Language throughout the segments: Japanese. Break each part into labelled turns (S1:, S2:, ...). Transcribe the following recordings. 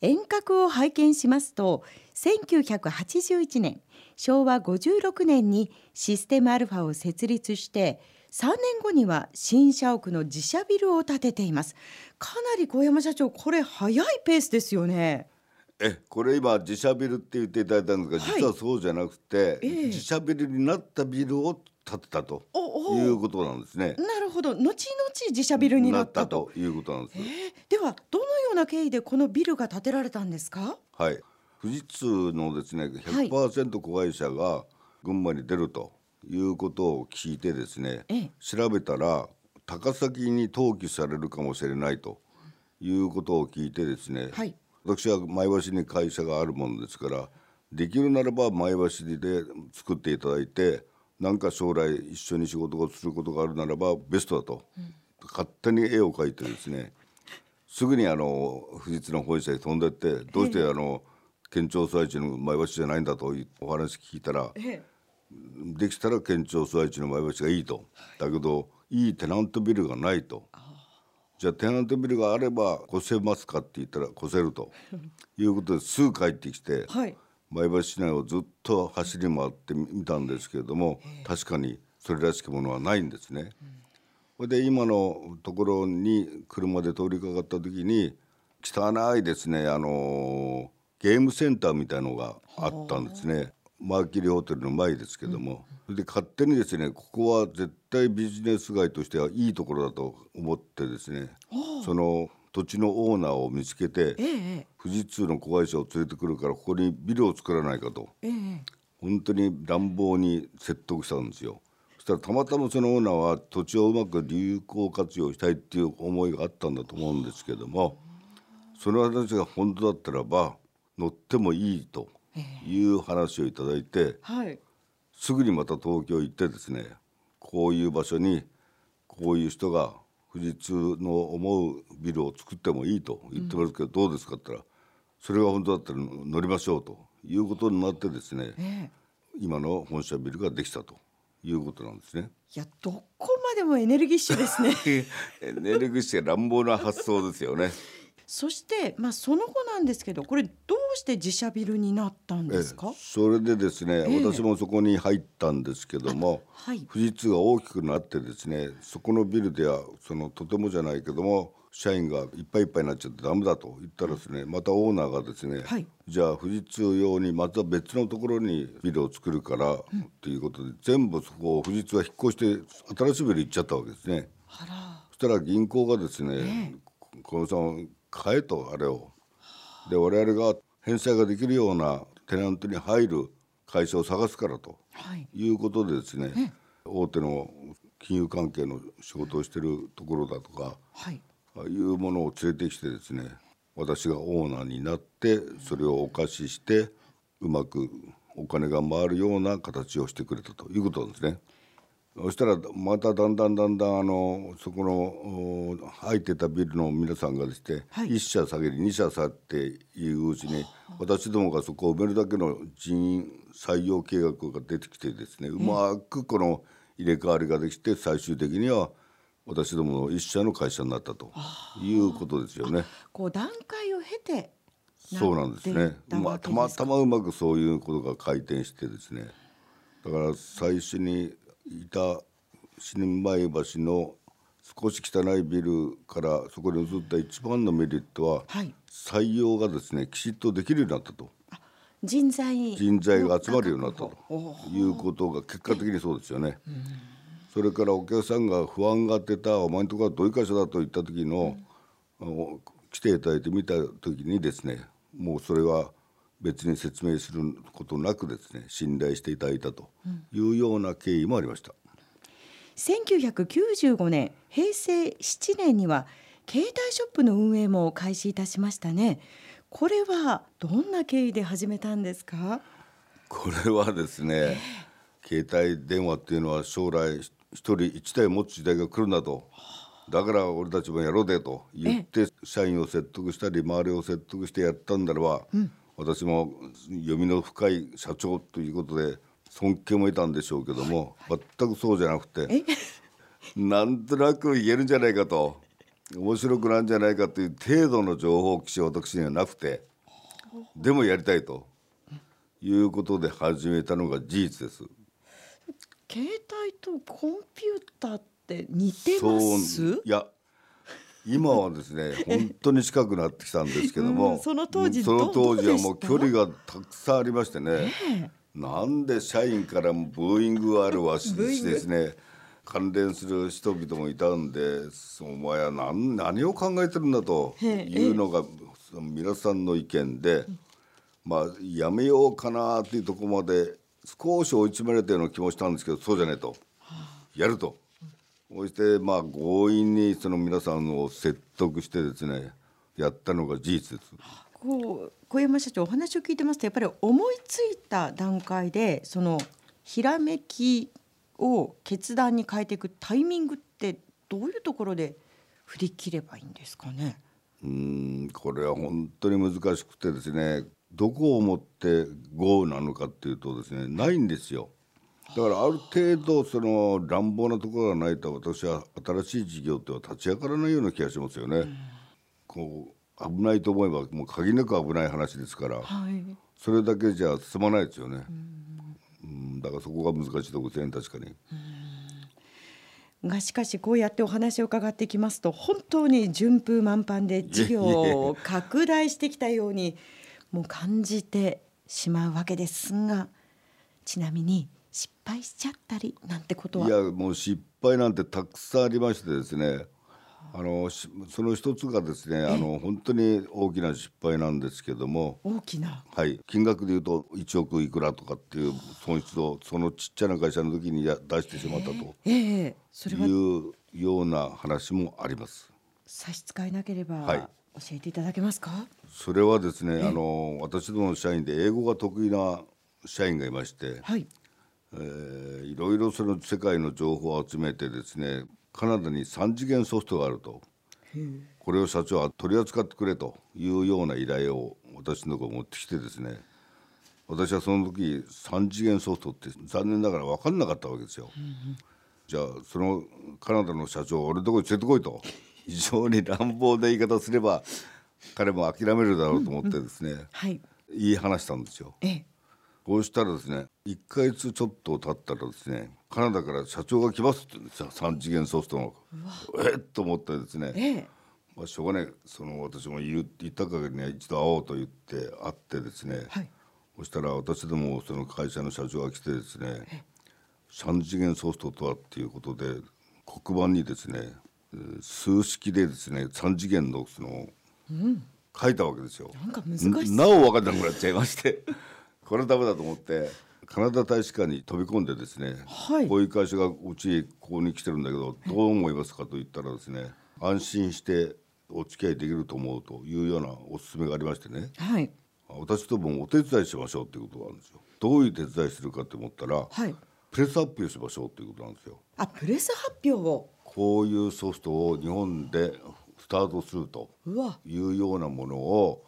S1: 遠隔を拝見しますと1981年昭和56年にシステムアルファを設立して3年後には新社屋の自社ビルを建てています。かなり小山社長これ早いペースですよね。
S2: えこれ今自社ビルって言っていただいたんですが、はい、実はそうじゃなくて、ええ、自社ビルになったビルを建てたということなんですね。
S1: なるほど。後々自社ビルになった
S2: と。いうことなんです、えー、
S1: ではどのような経緯でこのビルが建てられたんですか？
S2: はい。富士通のですね100%子会社が群馬に出るということを聞いてですね、調べたら高崎に登記されるかもしれないということを聞いてですね、はい、私は前橋に会社があるものですからできるならば前橋で作っていただいて何か将来一緒に仕事をすることがあるならばベストだと、うん、勝手に絵を描いてですねすぐにあの富士通の本社に飛んでってどうしてあの県庁所在地の前橋じゃないんだとお話聞いたら、できたら県庁所在地の前橋がいいと。だけどいいテナントビルがないと。じゃあテナントビルがあれば越せますかって言ったら越せると。いうことですぐ帰ってきて、はい、前橋市内をずっと走り回ってみたんですけれども確かにそれらしきものはないんですね。それで今のところに車で通りかかった時に汚いですねあのゲームセンターみたいのがあったんですね。マーキュリーホテルの前ですけども、それで勝手にですねここは絶対ビジネス街としてはいいところだと思ってですねその土地のオーナーを見つけて、ええ、富士通の子会社を連れてくるからここにビルを作らないかと、ええ、本当に乱暴に説得したんですよ。たらたまたまそのオーナーは土地をうまく有効活用したいっていう思いがあったんだと思うんですけどもその話が本当だったらば乗ってもいいという話をいただいて、はい、すぐにまた東京行ってですねこういう場所にこういう人が富士通の思うビルを作ってもいいと言ってますけど、どうですかって言ったらそれが本当だったら乗りましょうということになってですね、えー、今の本社ビルができたということなんですね。
S1: いやどこまでもエネルギッシュですね。
S2: エネルギッシュ乱暴な発想ですよね。
S1: そしてまあその後なんですけどこれどうして自社ビルになったんですか？
S2: それでですね、えー、私もそこに入ったんですけども、はい、富士通が大きくなってですねそこのビルではそのとてもじゃないけども社員がいっぱいいっぱいになっちゃってダメだと言ったらですねまたオーナーがですね、はい、じゃあ富士通用にまた別のところにビルを作るからっていうことで、全部そこを富士通は引っ越して新しいビル行っちゃったわけですね。そしたら銀行がですね、えー、小野さん買えとあれを。で我々が返済ができるようなテナントに入る会社を探すからと、はい、いうことでですね大手の金融関係の仕事をしてるところだとか、はい、いうものを連れてきてですね私がオーナーになってそれをお貸ししてうまくお金が回るような形をしてくれたということなんですね。そしたらまただんだんだんだんあのそこの入ってたビルの皆さんがですね、はい、1社下げり2社下っていううちに私どもがそこを埋めるだけの人員採用計画が出てきてですねうまくこの入れ替わりができて最終的には私どもの一社の会社になったということですよね。
S1: こう段階を経て
S2: そうなんですね。まあたまたまうまくそういうことが回転してですね。だから最初にいた新米橋の少し汚いビルからそこに移った一番のメリットは、はい、採用がですねきちっとできるようになったと
S1: 人材
S2: 人材が集まるようになったということが結果的にそうですよね。それからお客さんが不安が出たお前のところはどういう会社だと言った時の、うん、来ていただいて見た時にですねもうそれは別に説明することなくですね信頼していただいたというような経緯もありました。
S1: 1995年平成7年には携帯ショップの運営も開始いたしましたね。これはどんな経緯で始めたんですか？
S2: これはですね、携帯電話っていうのは将来一人一台持つ時代が来るんだと。だから俺たちもやろうでと。言って社員を説得したり周りを説得してやったんだらば、うん。私も読みの深い社長ということで尊敬もいたんでしょうけども、はい、全くそうじゃなくて なんとなく言えるんじゃないかと面白くなんじゃないかという程度の情報基地私にはなくてでもやりたいということで始めたのが事実です。
S1: 携帯とコンピューターって似てます？
S2: いや今はですね 本当に近くなってきたんですけども、うん、
S1: その当時
S2: その当時はもう距離がたくさんありましてね、えー、なんで社員からもブーイングがあるわしですね。関連する人々もいたんでお前は何何を考えてるんだというのが皆さんの意見で、まあやめようかなっていうところまで少し追い詰められたような気もしたんですけどそうじゃねえとやると。そしてまあ強引にその皆さんを説得してですねやったのが事実です。
S1: こう小山社長お話を聞いてますとやっぱり思いついた段階でそのひらめきを決断に変えていくタイミングってどういうところで振り切ればいいんですかね？
S2: うんこれは本当に難しくてですねどこをもって豪なのかっていうとですねないんですよ。だからある程度その乱暴なところがないと私は新しい事業っては立ち上がらないような気がしますよね。うん、こう危ないと思えばもう限りなく危ない話ですから、はい、それだけじゃ進まないですよね。うん、だからそこが難しいところですね確かに。
S1: がしかしこうやってお話を伺ってきますと本当に順風満帆で事業を拡大してきたようにもう感じてしまうわけですがちなみに失敗しちゃったりなんてことは？
S2: いやもう失敗なんてたくさんありましてですね。あのその一つがですねあの本当に大きな失敗なんですけども。
S1: 大きな？
S2: はい。金額でいうと1億いくらとかっていう損失をそのちっちゃな会社の時にや出してしまったというような話もあります。
S1: 差し支えなければ、はい、教えていただけますか？
S2: それはですねあの私どもの社員で英語が得意な社員がいまして、はい、えー、いろいろその世界の情報を集めてですねカナダに3次元ソフトがあると。これを社長は取り扱ってくれというような依頼を私のところ持ってきてですね私はその時3次元ソフトって残念ながら分かんなかったわけですよ。じゃあそのカナダの社長を俺のとこに連れてこいと非常に乱暴な言い方すれば彼も諦めるだろうと思ってですね、うんうんはい、言い話したんですよ。ええ。こうしたらですね1か月ちょっと経ったらですねカナダから社長が来ますって言うんですよ。3次元ソフトのえっと思ってですね、ええ、まあ、しょうがない。その私も言言った限りには一度会おうと言って会ってですね、はい、そしたら私どもその会社の社長が来てですね3次元ソフトとはっていうことで黒板にですね数式でですね3次元のその、うん、書いたわけですよ。
S1: なんか難し
S2: なお分からなくなっちゃいまして これダメだと思ってカナダ大使館に飛び込んでですね、はい、こういう会社がうちここに来てるんだけどどう思いますかと言ったらですね安心してお付き合いできると思うというようなお勧めがありましてね、はい、私ともお手伝いしましょうっていうことなんですよ。どういう手伝いするかと思ったら、はい、プレス発表しましょうっていうことなんですよ。
S1: あプレス発表を
S2: こういうソフトを日本でスタートするというようなものを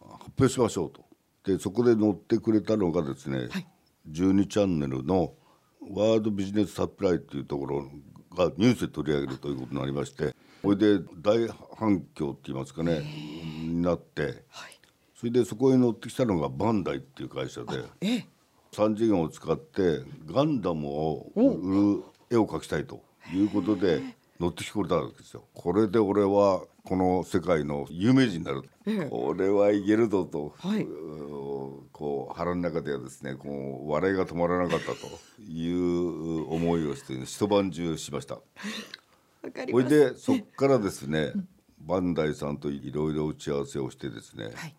S2: 発表しましょうと。でそこで載ってくれたのがですね、はい、12チャンネルのワールドビジネスサプライっていうところがニュースで取り上げるということになりましてこれで大反響って言いますかねになって、はい、それでそこに乗ってきたのがバンダイっていう会社で3次元を使ってガンダムを売る絵を描きたいということで乗ってきてくれたわけですよ。これで俺はこの世界の有名人になる、ええ、これはいけるぞと、はい、こう腹の中ではですねこう笑いが止まらなかったと。いう思いをして一晩中しました。それでそこからですね、バンダイさんといろいろ打ち合わせをしてですね、はい、だか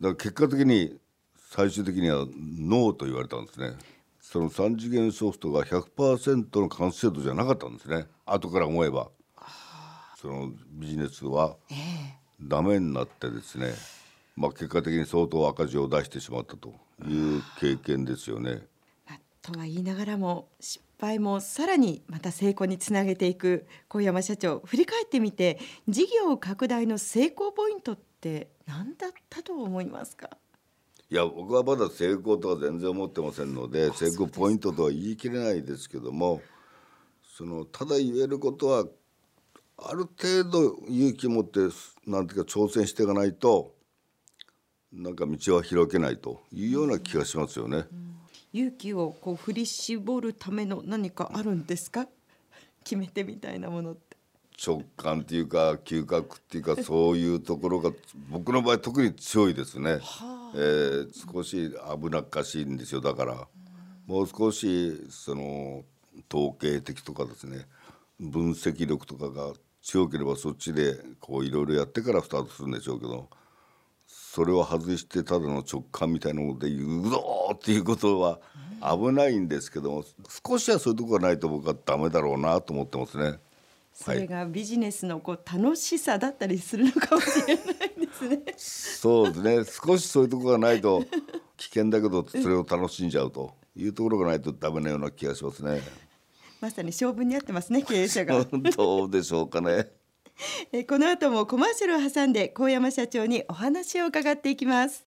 S2: ら結果的に最終的にはノーと言われたんですね。その3次元ソフトが100%の完成度じゃなかったんですね。後から思えば。そのビジネスはダメになってですね、まあ、結果的に相当赤字を出してしまったという経験ですよね。
S1: とは言いながらも失敗もさらにまた成功につなげていく小山社長振り返ってみて事業拡大の成功ポイントって何だったと思いますか？
S2: いや僕はまだ成功とは全然思ってませんので成功ポイントとは言い切れないですけどもそのただ言えることはある程度勇気を持ってなんていうか挑戦していかないとなんか道は開けないというような気がしますよね。
S1: 勇気をこう振り絞るための何かあるんですか？決め手みたいなものって
S2: 直感っていうか嗅覚っていうかそういうところが僕の場合特に強いですね、はあ、えー、少し危なっかしいんですよ。だから、もう少しその統計的とかですね分析力とかが強ければそっちでこういろいろやってからスタートするんでしょうけどそれを外してただの直感みたいなもので言うぞっていうことは危ないんですけども少しはそういうところがないと僕はダメだろうなと思ってますね。
S1: それがビジネスのこう楽しさだったりするのかもしれないですね。
S2: そうですね。少しそういうところがないと危険だけどそれを楽しんじゃうというところがないとダメなような気がしますね。
S1: まさに勝負に合ってますね経営者が。
S2: どうでしょうかね。
S1: えこの後もコマーシャルを挟んで高山社長にお話を伺っていきます